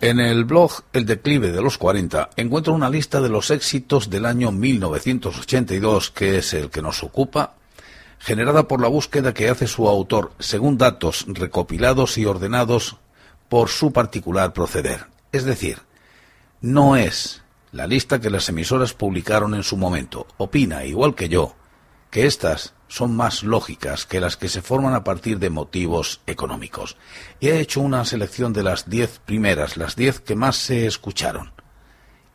En el blog El declive de los 40 encuentro una lista de los éxitos del año 1982, que es el que nos ocupa, generada por la búsqueda que hace su autor según datos recopilados y ordenados por su particular proceder. Es decir, no es la lista que las emisoras publicaron en su momento. Opina, igual que yo, que estas son más lógicas que las que se forman a partir de motivos económicos. Y he hecho una selección de las diez primeras, las diez que más se escucharon.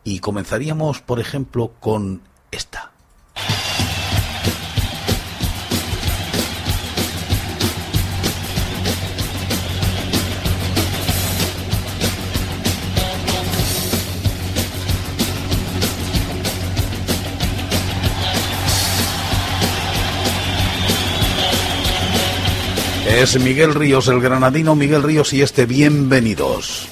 Y comenzaríamos, por ejemplo, con esta. Es Miguel Ríos, el granadino Miguel Ríos y este Bienvenidos.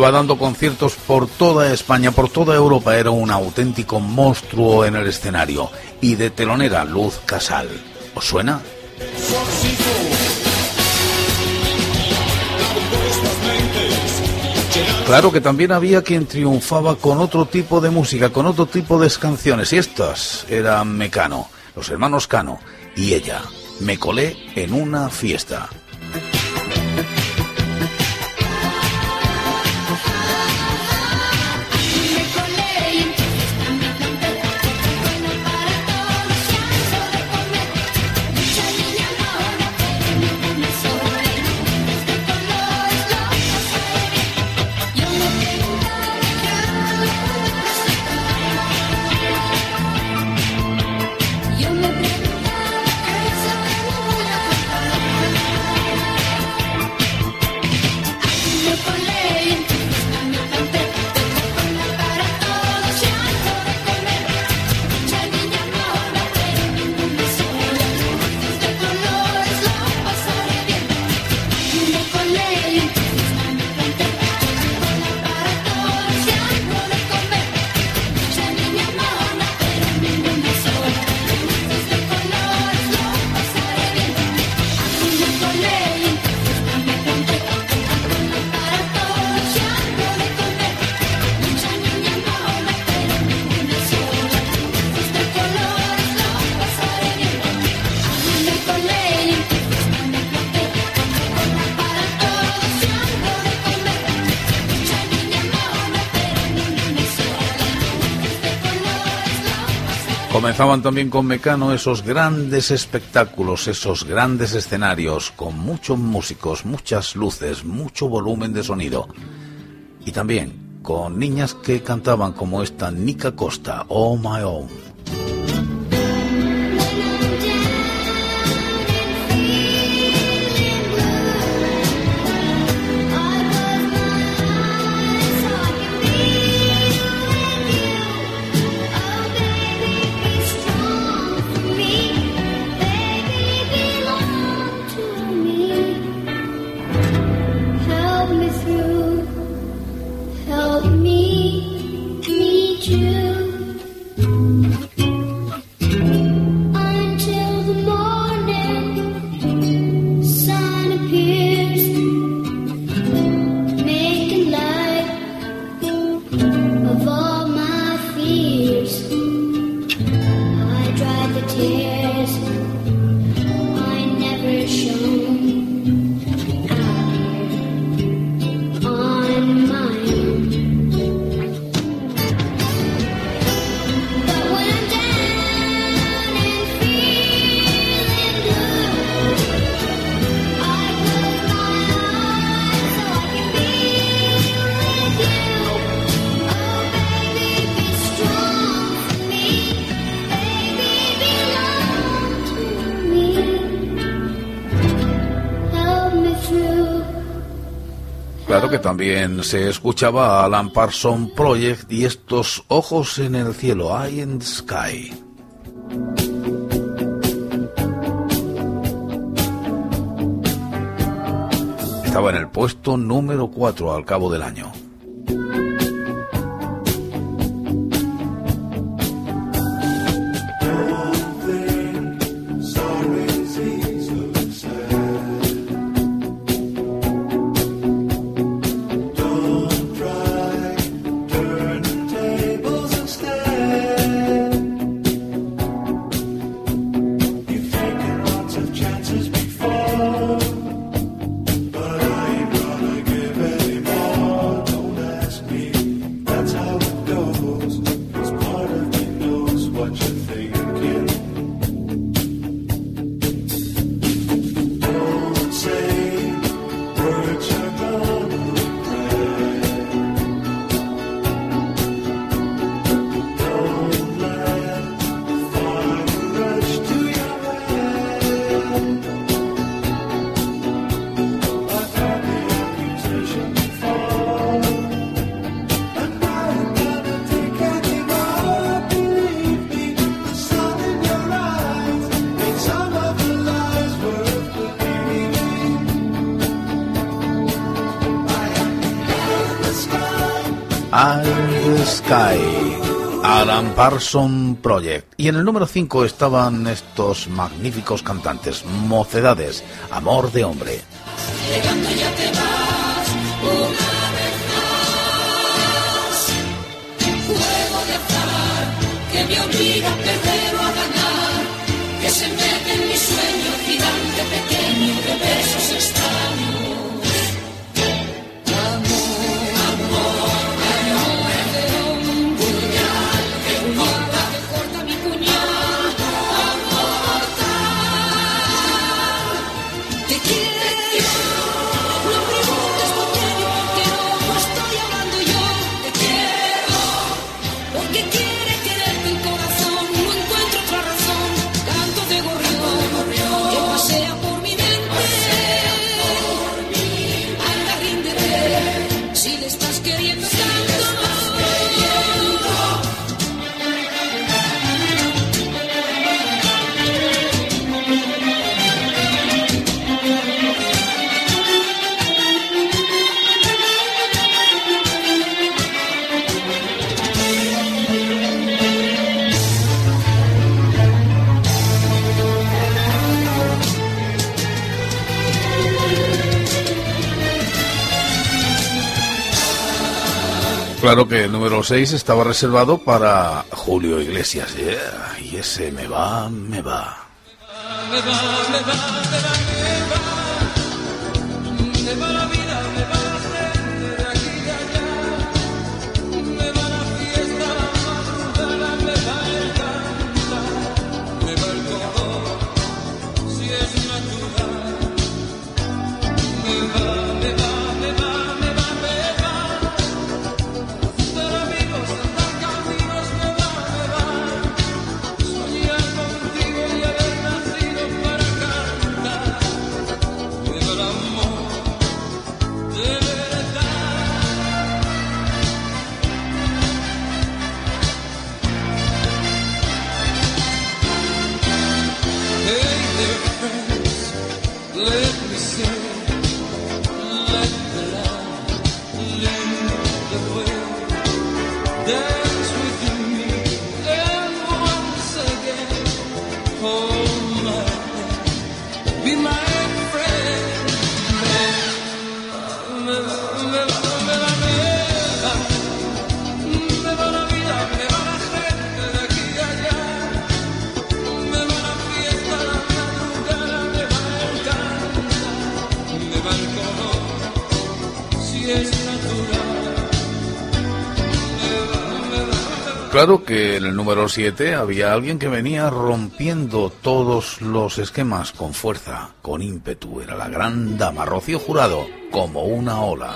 Dando conciertos por toda España, por toda Europa. Era un auténtico monstruo en el escenario. Y de telonera, Luz Casal. ¿Os suena? Claro que también había quien triunfaba con otro tipo de música, con otro tipo de canciones. Y estas eran Mecano, los hermanos Cano y ella. Me colé en una fiesta. Comenzaban también con Mecano esos grandes espectáculos, esos grandes escenarios, con muchos músicos, muchas luces, mucho volumen de sonido. Y también con niñas que cantaban como esta Nica Costa, Oh My Own. Claro que también se escuchaba a Alan Parson Project y estos ojos en el cielo, Eye in the Sky. Estaba en el puesto número 4 al cabo del año. Parson Project. Y en el número 5 estaban estos magníficos cantantes, Mocedades, Amor de Hombre. Claro que el número 6 estaba reservado para Julio Iglesias. y ese me va, me va. Me va, me va, me va. Claro que en el número 7 había alguien que venía rompiendo todos los esquemas con fuerza, con ímpetu. Era la gran dama Rocío Jurado, como una ola.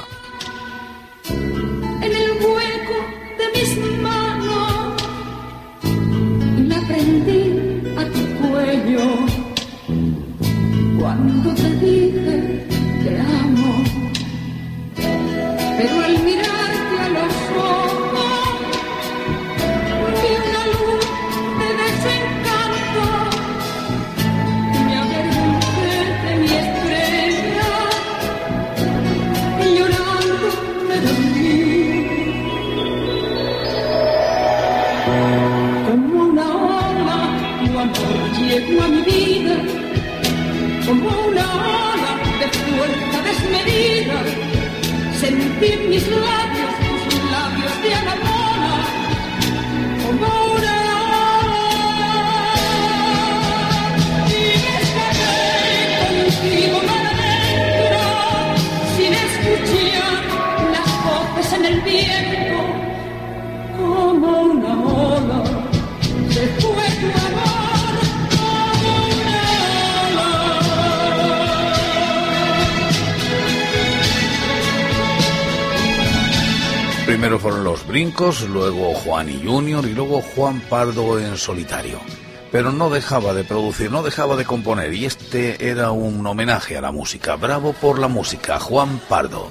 Como una ola de fuerza desmedida. Sentí en mis labios Primero fueron los brincos, luego Juan y Junior y luego Juan Pardo en solitario. Pero no dejaba de producir, no dejaba de componer y este era un homenaje a la música. Bravo por la música, Juan Pardo.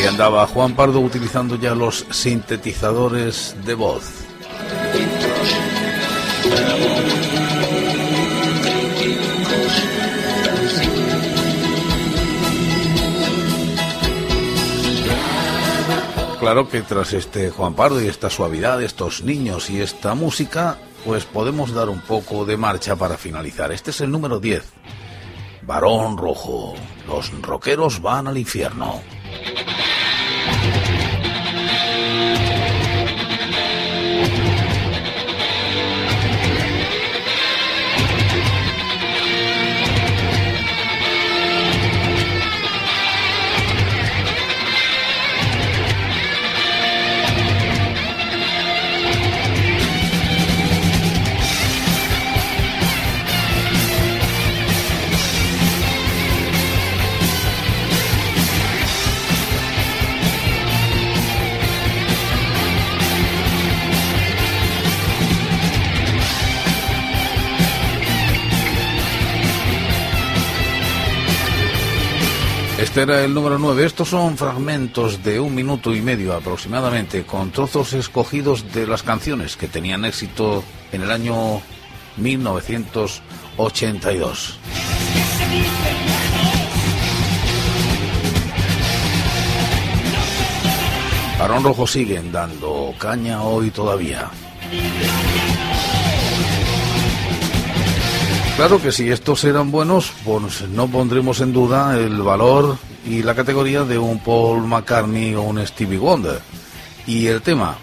Ahí andaba Juan Pardo utilizando ya los sintetizadores de voz. Claro que tras este Juan Pardo y esta suavidad, estos niños y esta música, pues podemos dar un poco de marcha para finalizar. Este es el número 10. Varón Rojo. Los rockeros van al infierno. Era el número 9. Estos son fragmentos de un minuto y medio aproximadamente, con trozos escogidos de las canciones que tenían éxito en el año 1982. Barón Rojo siguen dando caña hoy todavía. Claro que si estos eran buenos, pues no pondremos en duda el valor y la categoría de un Paul McCartney o un Stevie Wonder. Y el tema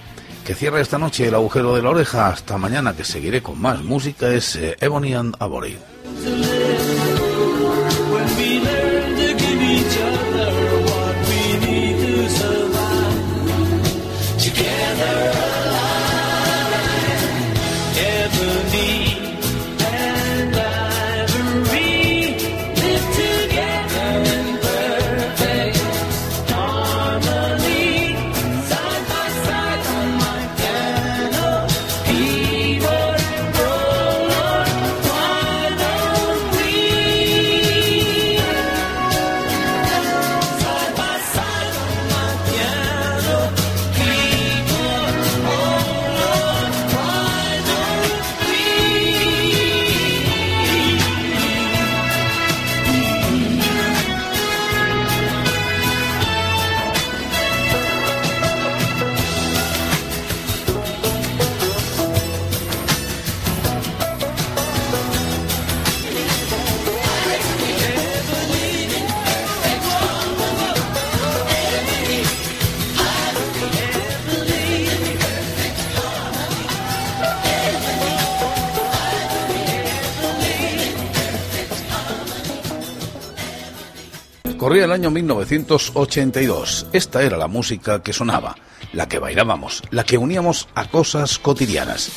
que cierra esta noche el agujero de la oreja hasta mañana que seguiré con más música es eh, Ebony and Ivory. El año 1982. Esta era la música que sonaba, la que bailábamos, la que uníamos a cosas cotidianas.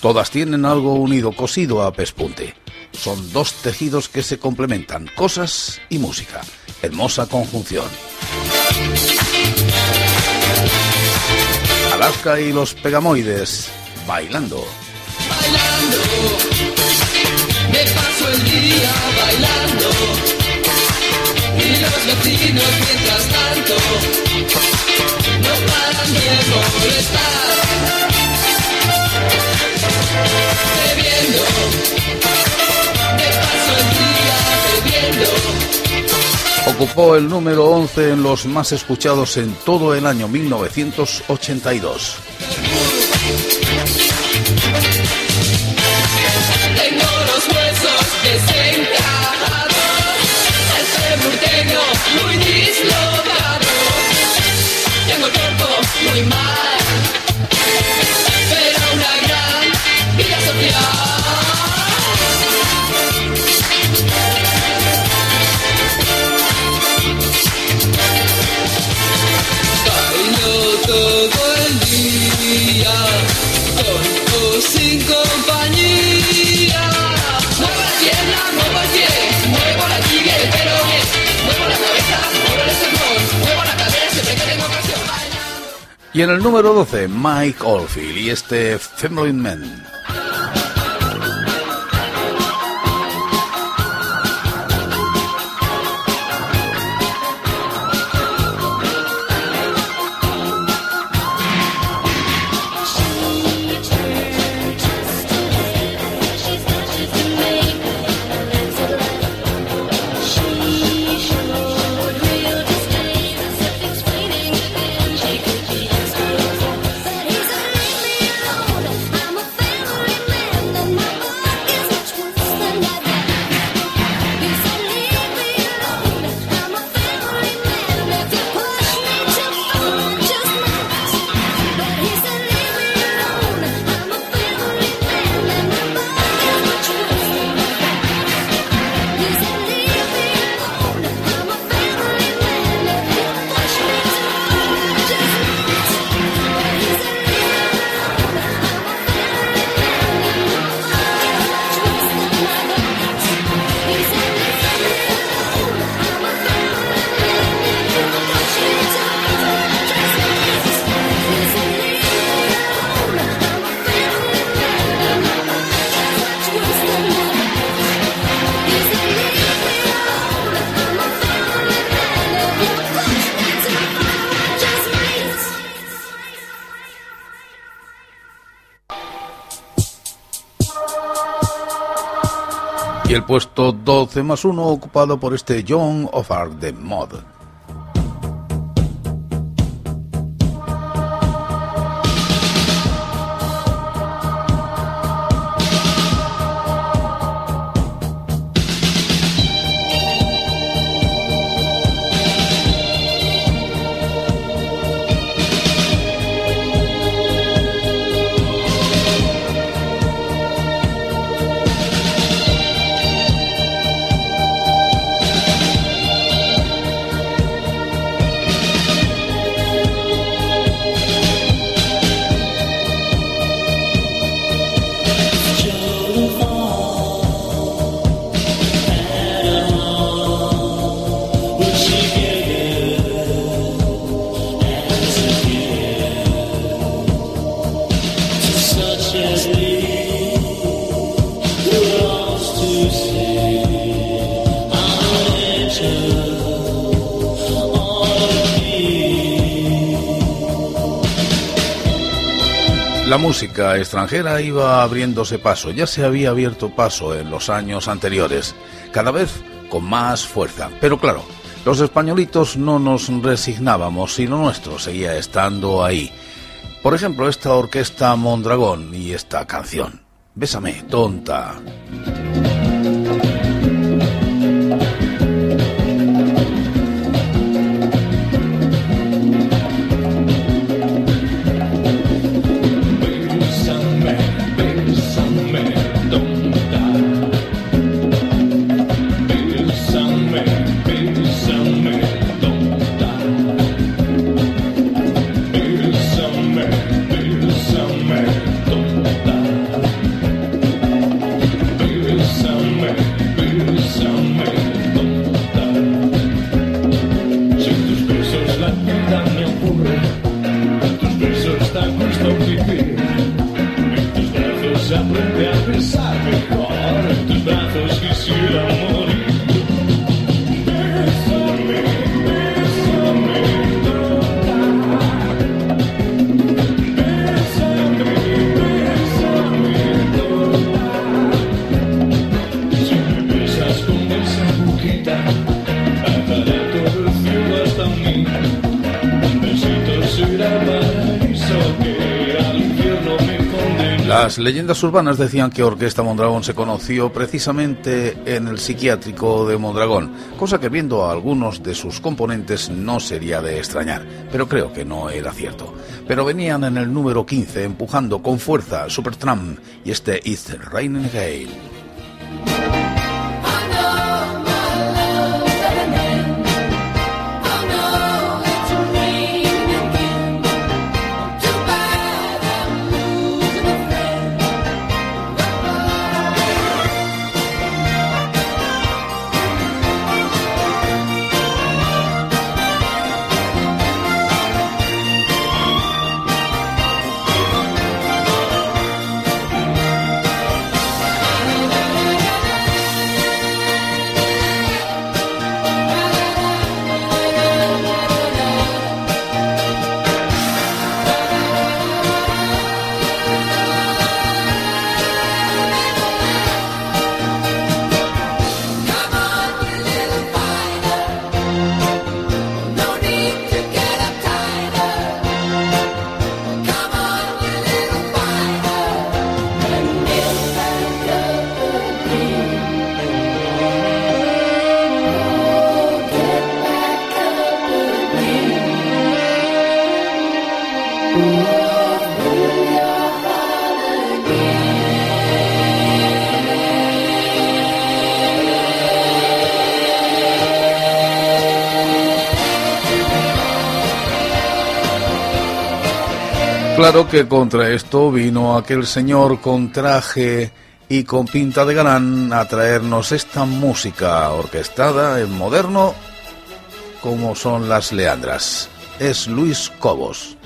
Todas tienen algo unido, cosido a pespunte. Son dos tejidos que se complementan, cosas y música. Hermosa conjunción. Alaska y los Pegamoides, bailando. Vecinos mientras tanto no paran de molestar. Bebiendo. Me paso el día bebiendo. Ocupó el número 11 en los más escuchados en todo el año 1982. Y en el número 12, Mike Oldfield y este Family Man. Puesto 12 más 1 ocupado por este John of Arc de Mod. La música extranjera iba abriéndose paso, ya se había abierto paso en los años anteriores, cada vez con más fuerza. Pero claro, los españolitos no nos resignábamos y lo nuestro seguía estando ahí. Por ejemplo, esta orquesta Mondragón y esta canción. Bésame, tonta. Las leyendas urbanas decían que Orquesta Mondragón se conoció precisamente en el psiquiátrico de Mondragón, cosa que viendo a algunos de sus componentes no sería de extrañar, pero creo que no era cierto. Pero venían en el número 15 empujando con fuerza Supertramp y este It's Raining Gale. Claro que contra esto vino aquel señor con traje y con pinta de galán a traernos esta música orquestada en moderno como son las Leandras. Es Luis Cobos.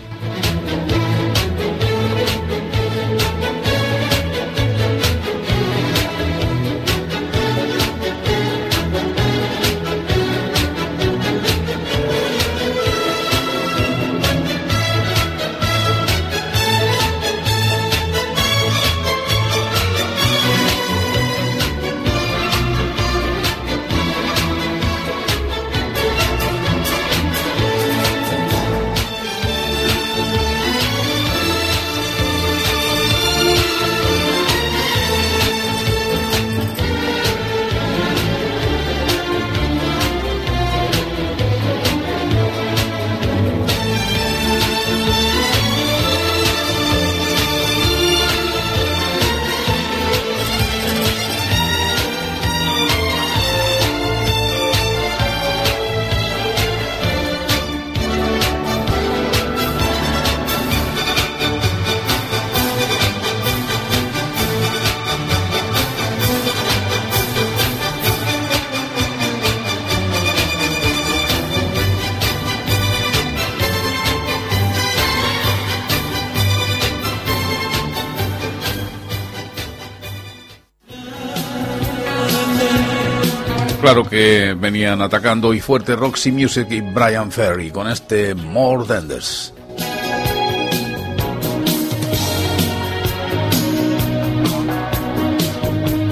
Claro que venían atacando y fuerte Roxy Music y Brian Ferry con este More Than This.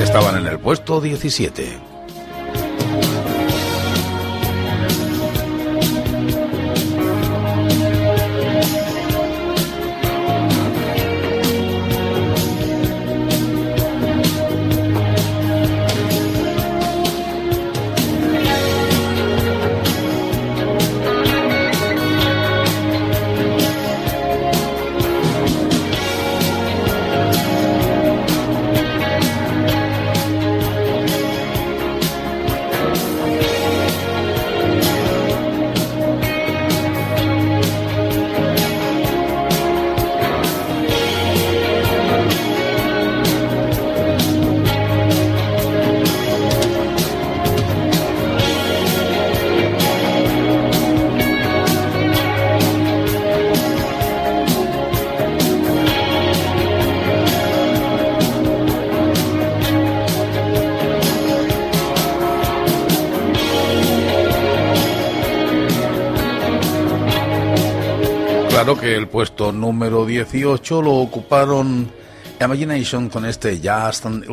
Estaban en el puesto 17. Puesto número 18 lo ocuparon Imagination con este Just and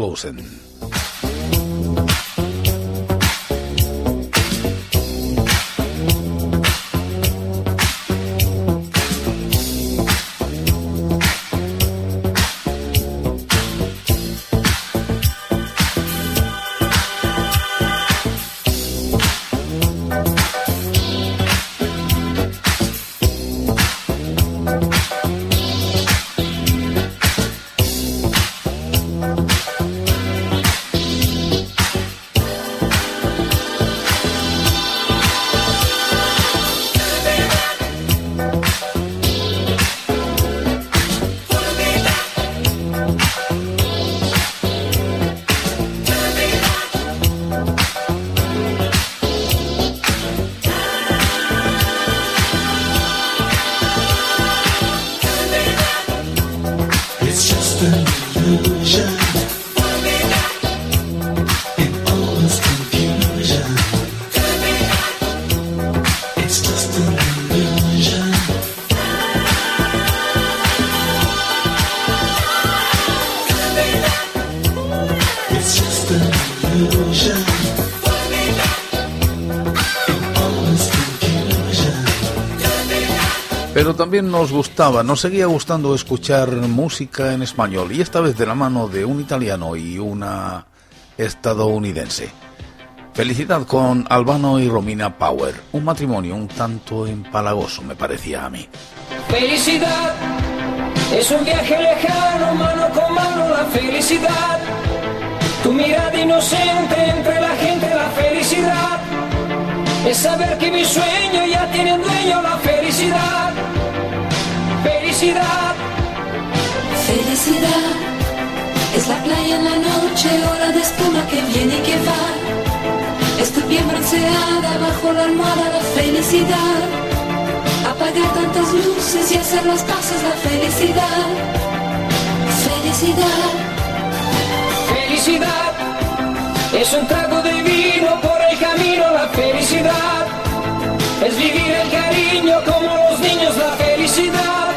Pero también nos gustaba, nos seguía gustando escuchar música en español y esta vez de la mano de un italiano y una estadounidense. Felicidad con Albano y Romina Power, un matrimonio un tanto empalagoso me parecía a mí. Felicidad es un viaje lejano, mano con mano la felicidad. Tu mirada inocente entre la gente, la felicidad. Es saber que mi sueño ya tiene dueño, la felicidad. Felicidad. Felicidad es la playa en la noche, hora de espuma que viene y que va. Es tu piel bronceada bajo la almohada, la felicidad. Apagar tantas luces y hacer las paces, la felicidad. Felicidad. Felicidad es un trago de vino por el camino, la felicidad. Es vivir el cariño como los niños, la felicidad.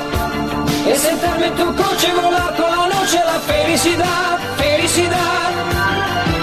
E sentarme tu coche volato la noche la felicità, felicità.